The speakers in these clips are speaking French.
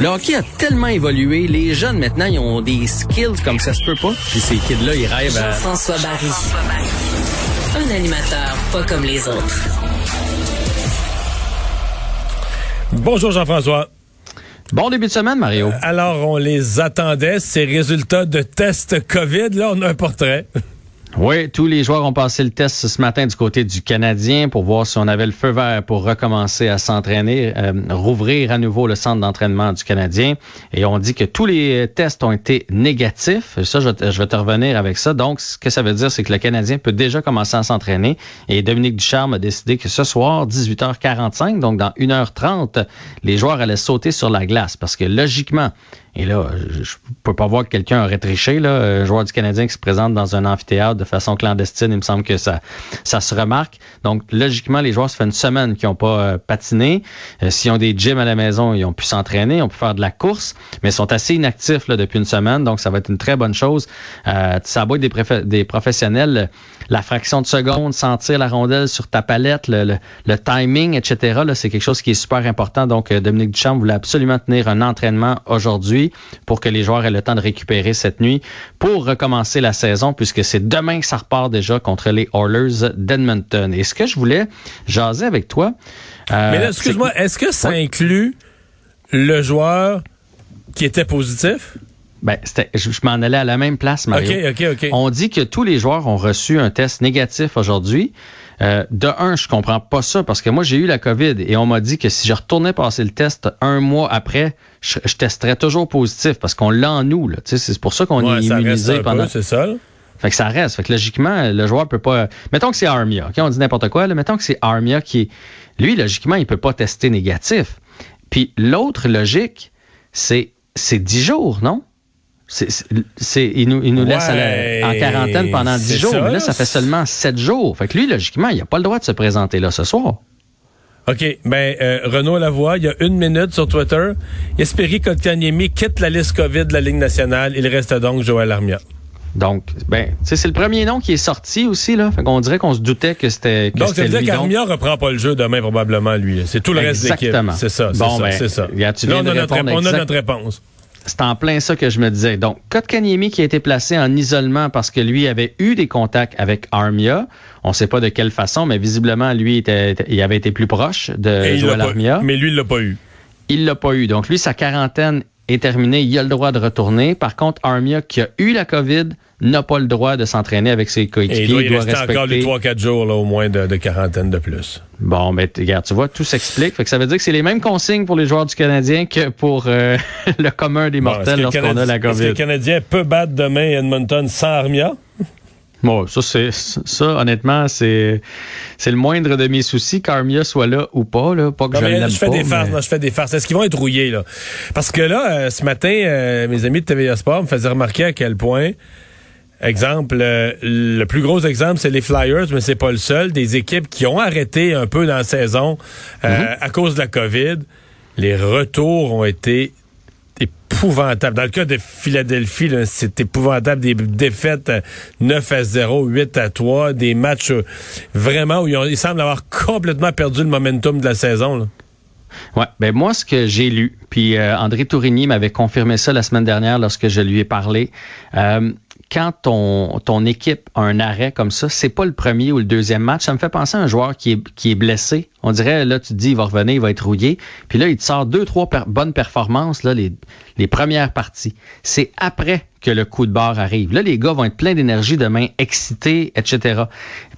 Le hockey a tellement évolué, les jeunes maintenant, ils ont des skills comme ça se peut pas. Puis ces kids-là, ils rêvent à... Jean-François Barry. Un animateur pas comme les autres. Bonjour Jean-François. Bon début de semaine, Mario. Euh, alors, on les attendait, ces résultats de test COVID. Là, on a un portrait. Oui, tous les joueurs ont passé le test ce matin du côté du Canadien pour voir si on avait le feu vert pour recommencer à s'entraîner, euh, rouvrir à nouveau le centre d'entraînement du Canadien. Et on dit que tous les tests ont été négatifs. Ça, je, vais te revenir avec ça. Donc, ce que ça veut dire, c'est que le Canadien peut déjà commencer à s'entraîner. Et Dominique Ducharme a décidé que ce soir, 18h45, donc dans 1h30, les joueurs allaient sauter sur la glace. Parce que logiquement, et là, je peux pas voir que quelqu'un aurait triché, là, un joueur du Canadien qui se présente dans un amphithéâtre de façon clandestine, il me semble que ça, ça se remarque. Donc, logiquement, les joueurs, ça fait une semaine qu'ils n'ont pas euh, patiné. Euh, s'ils ont des gyms à la maison, ils ont pu s'entraîner, ils ont pu faire de la course, mais ils sont assez inactifs là, depuis une semaine, donc ça va être une très bonne chose. Euh, ça va être des, des professionnels, la fraction de seconde, sentir la rondelle sur ta palette, le, le, timing, etc., c'est quelque chose qui est super important. Donc, Dominique Duchamp voulait absolument tenir un entraînement aujourd'hui pour que les joueurs aient le temps de récupérer cette nuit pour recommencer la saison puisque c'est demain que ça repart déjà contre les Oilers d'Edmonton. Et ce que je voulais jaser avec toi. Euh, Mais excuse-moi, est-ce que ça inclut le joueur qui était positif? Ben, je, m'en allais à la même place, Mario. OK, OK, OK. On dit que tous les joueurs ont reçu un test négatif aujourd'hui. Euh, de un, je comprends pas ça parce que moi, j'ai eu la COVID et on m'a dit que si je retournais passer le test un mois après, je, testerais toujours positif parce qu'on l'a en nous. C'est pour ça qu'on est immunisé pendant. C'est ça. Fait que ça reste. Fait que logiquement, le joueur peut pas. Mettons que c'est Armia. OK, on dit n'importe quoi. Là. Mettons que c'est Armia qui est. Lui, logiquement, il peut pas tester négatif. Puis l'autre logique, c'est c'est 10 jours, non? C'est, il nous, il nous laisse en quarantaine pendant 10 jours, mais là, ça fait seulement 7 jours. Fait que lui, logiquement, il n'a pas le droit de se présenter là ce soir. OK. Ben, euh, Renaud Lavoie, il y a une minute sur Twitter. Espéry Kotkaniemi quitte la liste COVID de la Ligue nationale. Il reste donc Joël Armia. Donc, ben, c'est le premier nom qui est sorti aussi, là. Fait qu'on dirait qu'on se doutait que c'était. Donc, ça veut dire qu'Armia reprend pas le jeu demain, probablement, lui. C'est tout le reste de l'équipe. Exactement. C'est ça, c'est bon, ça, ben, ça. Là, on, a notre, on a notre réponse. C'est en plein ça que je me disais. Donc, Kotkaniemi qui a été placé en isolement parce que lui avait eu des contacts avec Armia. On ne sait pas de quelle façon, mais visiblement, lui, était, il avait été plus proche de Joel Armia. Mais lui, il l'a pas eu. Il l'a pas eu. Donc, lui, sa quarantaine est terminée. Il a le droit de retourner. Par contre, Armia, qui a eu la COVID, n'a pas le droit de s'entraîner avec ses coéquipiers. Il doit, il doit rester encore les 3-4 jours là, au moins de, de, quarantaine de plus. Bon, mais regarde, tu vois, tout s'explique. Ça veut dire que c'est les mêmes consignes pour les joueurs du Canadien que pour euh, le commun des mortels lorsqu'on a la COVID. Est-ce que le Canadien peut battre demain Edmonton sans Armia? Bon, ça, c'est ça, honnêtement, c'est c'est le moindre de mes soucis qu'Armia soit là ou pas. Là. Pas que je je fais des farces, non, je fais des farces. Est-ce qu'ils vont être rouillés, là? Parce que là, euh, ce matin, euh, mes amis de TVA Sport me faisaient remarquer à quel point Exemple, euh, le plus gros exemple, c'est les Flyers, mais c'est pas le seul. Des équipes qui ont arrêté un peu dans la saison mm-hmm. à cause de la COVID. Les retours ont été épouvantables. Dans le cas de Philadelphie, c'est épouvantable. Des défaites 9 à 0, 8 à 3, des matchs euh, vraiment où ils, semblent avoir complètement perdu le momentum de la saison. Ouais, ben moi ce que j'ai lu, puis André Tourigny m'avait confirmé ça la semaine dernière lorsque je lui ai parlé quand ton, ton équipe a un arrêt comme ça, c'est pas le premier ou le deuxième match. Ça me fait penser à un joueur qui est, qui est blessé. On dirait, là, tu te dis, il va revenir, il va être rouillé. Puis là, il te sort deux, trois bonnes performances, là, les, premières parties. C'est après que le coup de barre arrive. Là, les gars vont être pleins d'énergie demain, excités, etc.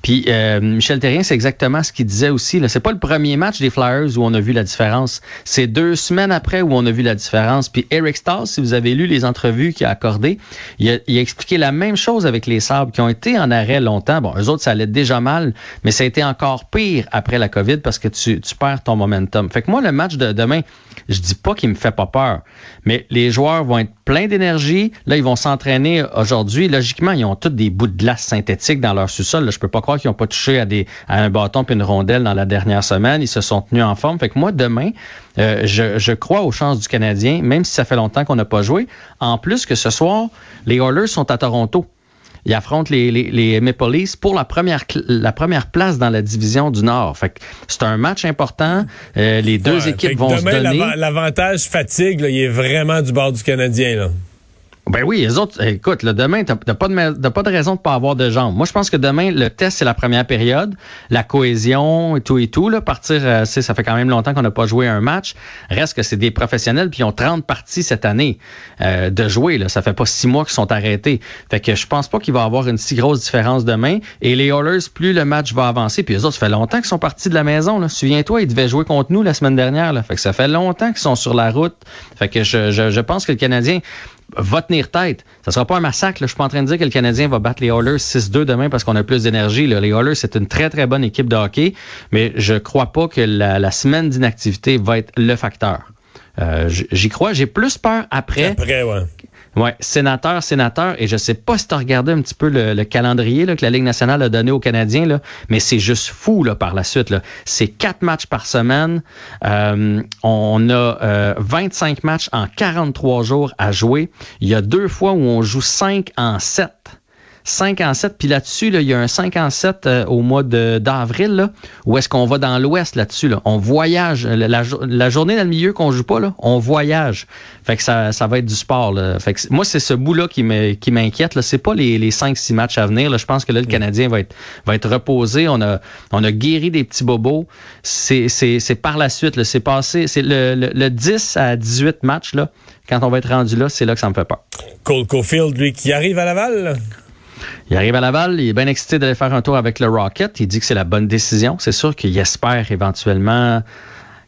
Puis euh, Michel Terrien, c'est exactement ce qu'il disait aussi. C'est pas le premier match des Flyers où on a vu la différence. C'est deux semaines après où on a vu la différence. Puis Eric Stahl, si vous avez lu les entrevues qu'il a accordées, il a, expliqué la même chose avec les Sabres qui ont été en arrêt longtemps. Bon, eux autres, ça allait déjà mal, mais ça a été encore pire après la COVID que tu, perds ton momentum. Fait que moi, le match de demain, je dis pas qu'il me fait pas peur, mais les joueurs vont être pleins d'énergie. Là, ils vont s'entraîner aujourd'hui. Logiquement, ils ont tous des bouts de glace synthétiques dans leur sous-sol. Je peux pas croire qu'ils n'ont pas touché à un bâton puis une rondelle dans la dernière semaine. Ils se sont tenus en forme. Fait que moi, demain, euh, je, je, crois aux chances du Canadien, même si ça fait longtemps qu'on n'a pas joué. En plus que ce soir, les Oilers sont à Toronto. Ils affrontent les, les, les Maple Leafs pour la première, la première place dans la division du Nord. Fait que c'est un match important. Euh, les deux Ouais, équipes vont se donner. l'ava- L'avantage fatigue, là, il est vraiment du bord du Canadien. Là. Ben oui, les autres, écoute, là, demain, t'as pas, de pas de raison de pas avoir de jambes. Moi, je pense que demain, le test, c'est la première période, la cohésion et tout et tout. Là, partir, euh, ça fait quand même longtemps qu'on n'a pas joué un match. Reste que c'est des professionnels, puis ils ont 30 parties cette année euh, de jouer. Là. Ça fait pas six mois qu'ils sont arrêtés. Fait que je pense pas qu'il va y avoir une si grosse différence demain. Et les Oilers, plus le match va avancer, puis les autres, ça fait longtemps qu'ils sont partis de la maison. Souviens-toi, ils devaient jouer contre nous la semaine dernière. Là. Fait que ça fait longtemps qu'ils sont sur la route. Fait que je, je, je pense que le Canadien va tenir tête. Ça sera pas un massacre. là. Je suis pas en train de dire que le Canadien va battre les Oilers 6-2 demain parce qu'on a plus d'énergie. Les Oilers, c'est une très, très bonne équipe de hockey, mais je crois pas que la, semaine d'inactivité va être le facteur. Euh, J'y crois. J'ai plus peur après. Ouais, sénateur, sénateur, et je sais pas si tu as regardé un petit peu le, le calendrier là, que la Ligue nationale a donné aux Canadiens, là, mais c'est juste fou par la suite. C'est quatre matchs par semaine. Euh, on a euh, 25 matchs en 43 jours à jouer. Il y a deux fois où on joue 5 en 7. 5 en 7, puis là-dessus, là, il y a un 5 en 7 euh, au mois d'avril, où est-ce qu'on va dans l'ouest là-dessus, là. On voyage. La, la la journée dans le milieu qu'on joue pas, là, on voyage. Fait que ça, ça va être du sport, là. Fait que moi, c'est ce bout-là qui m'inquiète, là. C'est pas les, les 5-6 matchs à venir, là. Je pense que là, le Canadien va être, va être reposé. On a, on a guéri des petits bobos. C'est, par la suite. C'est passé, c'est le, le, le 10 à 18 matchs, là. Quand on va être rendu là, c'est là que ça me fait peur. Cole Caulfield, lui, qui arrive à Laval. Il arrive à Laval, il est bien excité d'aller faire un tour avec le Rocket. Il dit que c'est la bonne décision. C'est sûr qu'il espère éventuellement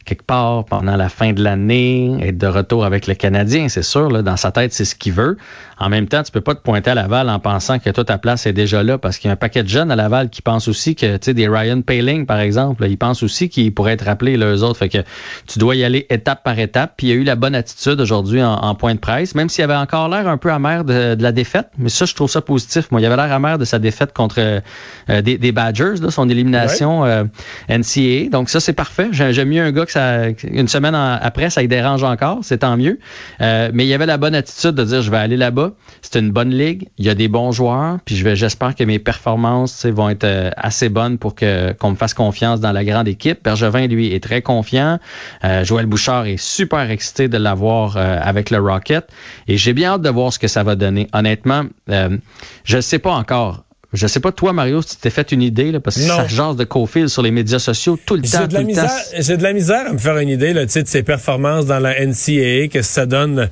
quelque part pendant la fin de l'année être de retour avec le Canadien, c'est sûr. Là, dans sa tête, c'est ce qu'il veut. En même temps, tu peux pas te pointer à Laval en pensant que toute ta place est déjà là parce qu'il y a un paquet de jeunes à Laval qui pensent aussi que, tu sais, des Ryan Paling, par exemple, là, ils pensent aussi qu'ils pourraient être rappelés, les autres. Fait que tu dois y aller étape par étape. Puis il y a eu la bonne attitude aujourd'hui en, en point de presse, même s'il avait encore l'air un peu amer de, de la défaite. Mais ça, je trouve ça positif. Moi, il avait l'air amer de sa défaite contre euh, des, des Badgers, là, son élimination euh, NCAA. Donc ça, c'est parfait. J'ai- J'aime mieux un gars que une semaine après, ça y dérange encore. C'est tant mieux. Euh, mais il y avait la bonne attitude de dire, je vais aller là-bas. C'est une bonne ligue. Il y a des bons joueurs. Puis je vais, j'espère que mes performances vont être euh, assez bonnes pour que qu'on me fasse confiance dans la grande équipe. Bergevin, lui, est très confiant. Euh, Joël Bouchard est super excité de l'avoir euh, avec le Rocket. Et j'ai bien hâte de voir ce que ça va donner. Honnêtement, je ne sais pas encore. Je sais pas, toi, Mario, si tu t'es fait une idée, là, parce que Non. ça jase de Cofield sur les médias sociaux tout le temps. J'ai de, la misère, j'ai de la misère à me faire une idée là, de ses performances dans la NCAA, qu'est-ce que ça donne,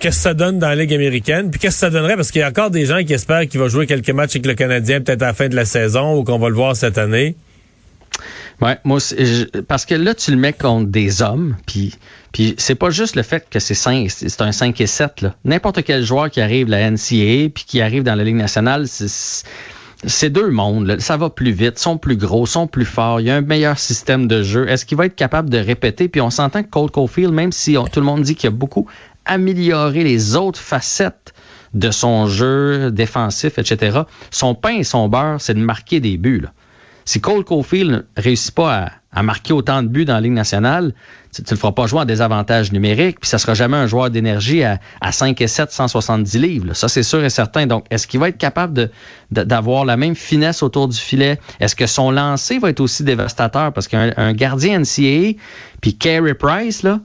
qu'est-ce que ça donne dans la Ligue américaine, puis qu'est-ce que ça donnerait, parce qu'il y a encore des gens qui espèrent qu'il va jouer quelques matchs avec le Canadien peut-être à la fin de la saison ou qu'on va le voir cette année. Ouais, moi je- parce que là, tu le mets contre des hommes, puis puis c'est pas juste le fait que c'est 5, c'est un 5 et 7. là. N'importe quel joueur qui arrive à la NCAA puis qui arrive dans la Ligue nationale, c'est c'est deux mondes. Ça va plus vite, sont plus gros, sont plus forts. Il y a un meilleur système de jeu. Est-ce qu'il va être capable de répéter? Puis on s'entend que Cole Caulfield, même si tout le monde dit qu'il a beaucoup amélioré les autres facettes de son jeu défensif, etc., son pain et son beurre, c'est de marquer des buts. Si Cole Caulfield réussit pas à, marquer autant de buts dans la Ligue nationale, tu ne le feras pas jouer en désavantage numérique, puis ça sera jamais un joueur d'énergie à, à 5 et 7, 170 livres. Ça, c'est sûr et certain. Donc, est-ce qu'il va être capable d'avoir la même finesse autour du filet? Est-ce que son lancer va être aussi dévastateur? Parce qu'un un gardien NCAA, puis Carey Price, là,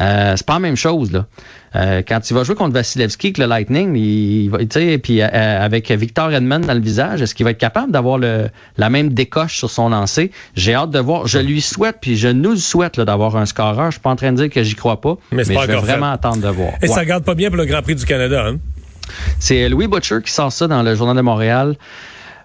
euh, c'est pas la même chose là. Euh, quand tu vas jouer contre Vasilevski avec le Lightning, il, il va, tu sais, puis euh, avec Victor Edmond dans le visage, est-ce qu'il va être capable d'avoir le, la même décoche sur son lancer? J'ai hâte de voir. Je lui souhaite, puis je nous le souhaite là, d'avoir un scoreur. Je suis pas en train de dire que j'y crois pas, Mais mais, je vais vraiment fait. attendre de voir. Et Ouais. ça garde pas bien pour le Grand Prix du Canada. Hein? C'est Louis Butcher qui sort ça dans le Journal de Montréal.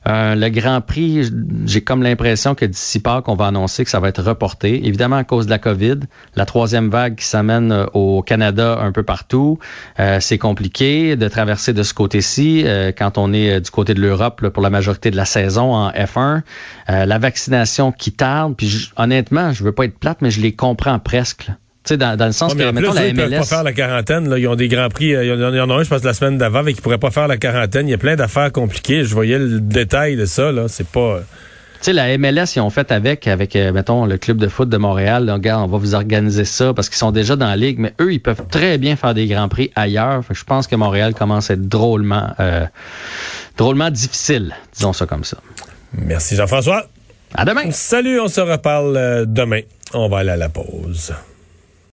Euh, le Grand Prix, j'ai comme l'impression que d'ici Pâques, on va annoncer que ça va être reporté. Évidemment, à cause de la COVID, la troisième vague qui s'amène euh, au Canada un peu partout. Euh, c'est compliqué de traverser de ce côté-ci quand on est du côté de l'Europe pour la majorité de la saison en F1. Euh, la vaccination qui tarde. Puis honnêtement, je veux pas être plate, mais je les comprends presque. Tu dans, dans le sens Ouais, mais que, mettons, plus, la eux, ils peuvent pas MLS... faire la quarantaine. Là. Ils ont des grands prix. euh, Il y en a, un, je pense, la semaine d'avant, avec qui pourraient pas faire la quarantaine. Il y a plein d'affaires compliquées. Je voyais le détail de ça. là. C'est pas. sais, la MLS, ils ont fait avec, avec, euh, mettons, le club de foot de Montréal. Là, regarde, on va vous organiser ça parce qu'ils sont déjà dans la ligue, mais eux, ils peuvent très bien faire des grands prix ailleurs. Fait que je pense que Montréal commence à être drôlement, euh, drôlement difficile, disons ça comme ça. Merci Jean-François. À demain. Salut, on se reparle euh, demain. On va aller à la pause.